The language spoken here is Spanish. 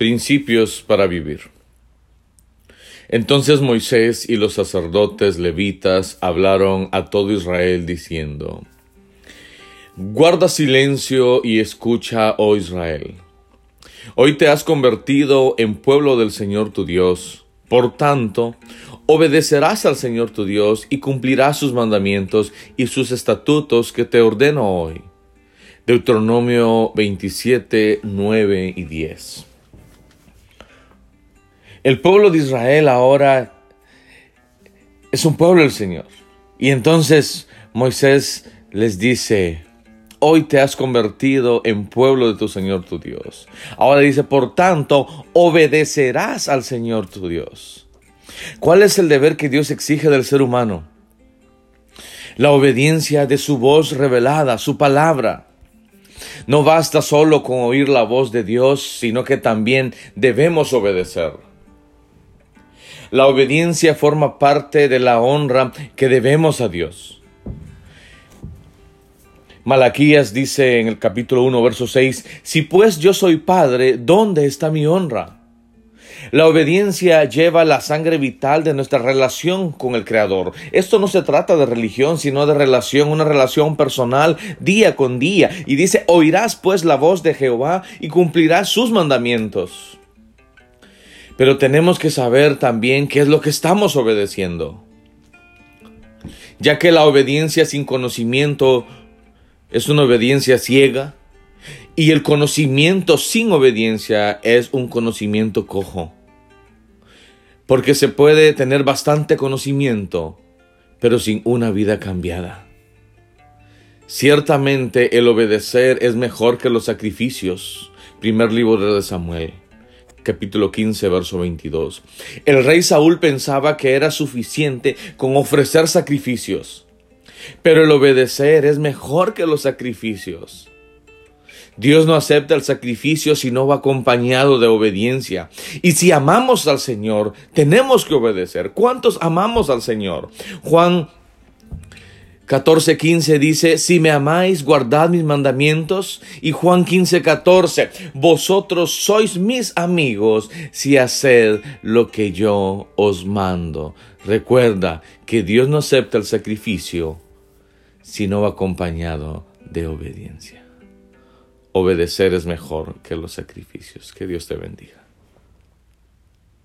Principios para vivir. Entonces Moisés y los sacerdotes levitas hablaron a todo Israel diciendo, Guarda silencio y escucha, oh Israel. Hoy te has convertido en pueblo del Señor tu Dios. Por tanto, obedecerás al Señor tu Dios y cumplirás sus mandamientos y sus estatutos que te ordeno hoy. Deuteronomio 27, 9 y 10. El pueblo de Israel ahora es un pueblo del Señor. Y entonces Moisés les dice, hoy te has convertido en pueblo de tu Señor tu Dios. Ahora dice, por tanto, obedecerás al Señor tu Dios. ¿Cuál es el deber que Dios exige del ser humano? La obediencia de su voz revelada, su palabra. No basta solo con oír la voz de Dios, sino que también debemos obedecer. La obediencia forma parte de la honra que debemos a Dios. Malaquías dice en el capítulo 1, verso 6, Si pues yo soy padre, ¿dónde está mi honra? La obediencia lleva la sangre vital de nuestra relación con el Creador. Esto no se trata de religión, sino de relación, una relación personal día con día. Y dice, oirás pues la voz de Jehová y cumplirás sus mandamientos. Pero tenemos que saber también qué es lo que estamos obedeciendo. Ya que la obediencia sin conocimiento es una obediencia ciega y el conocimiento sin obediencia es un conocimiento cojo. Porque se puede tener bastante conocimiento, pero sin una vida cambiada. Ciertamente el obedecer es mejor que los sacrificios. Primer libro de Samuel, capítulo 15, verso 22. El rey Saúl pensaba que era suficiente con ofrecer sacrificios pero el obedecer es mejor que los sacrificios. Dios no acepta el sacrificio si no va acompañado de obediencia. Y si amamos al Señor, tenemos que obedecer. ¿Cuántos amamos al Señor? Juan 14:15 dice, si me amáis, guardad mis mandamientos. Y Juan 15:14, vosotros sois mis amigos si haced lo que yo os mando. Recuerda que Dios no acepta el sacrificio sino acompañado de obediencia. Obedecer es mejor que los sacrificios. Que Dios te bendiga.